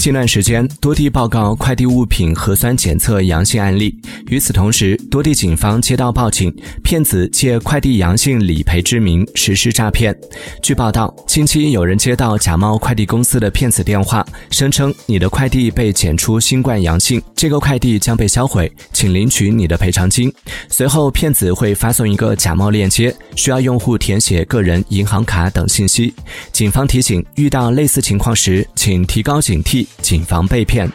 近段时间，多地报告快递物品核酸检测阳性案例。与此同时，多地警方接到报警，骗子借快递阳性理赔之名实施诈骗。据报道，近期有人接到假冒快递公司的骗子电话，声称你的快递被检出新冠阳性，这个快递将被销毁，请领取你的赔偿金。随后，骗子会发送一个假冒链接，需要用户填写个人银行卡等信息。警方提醒，遇到类似情况时，请提高警惕。谨防被骗。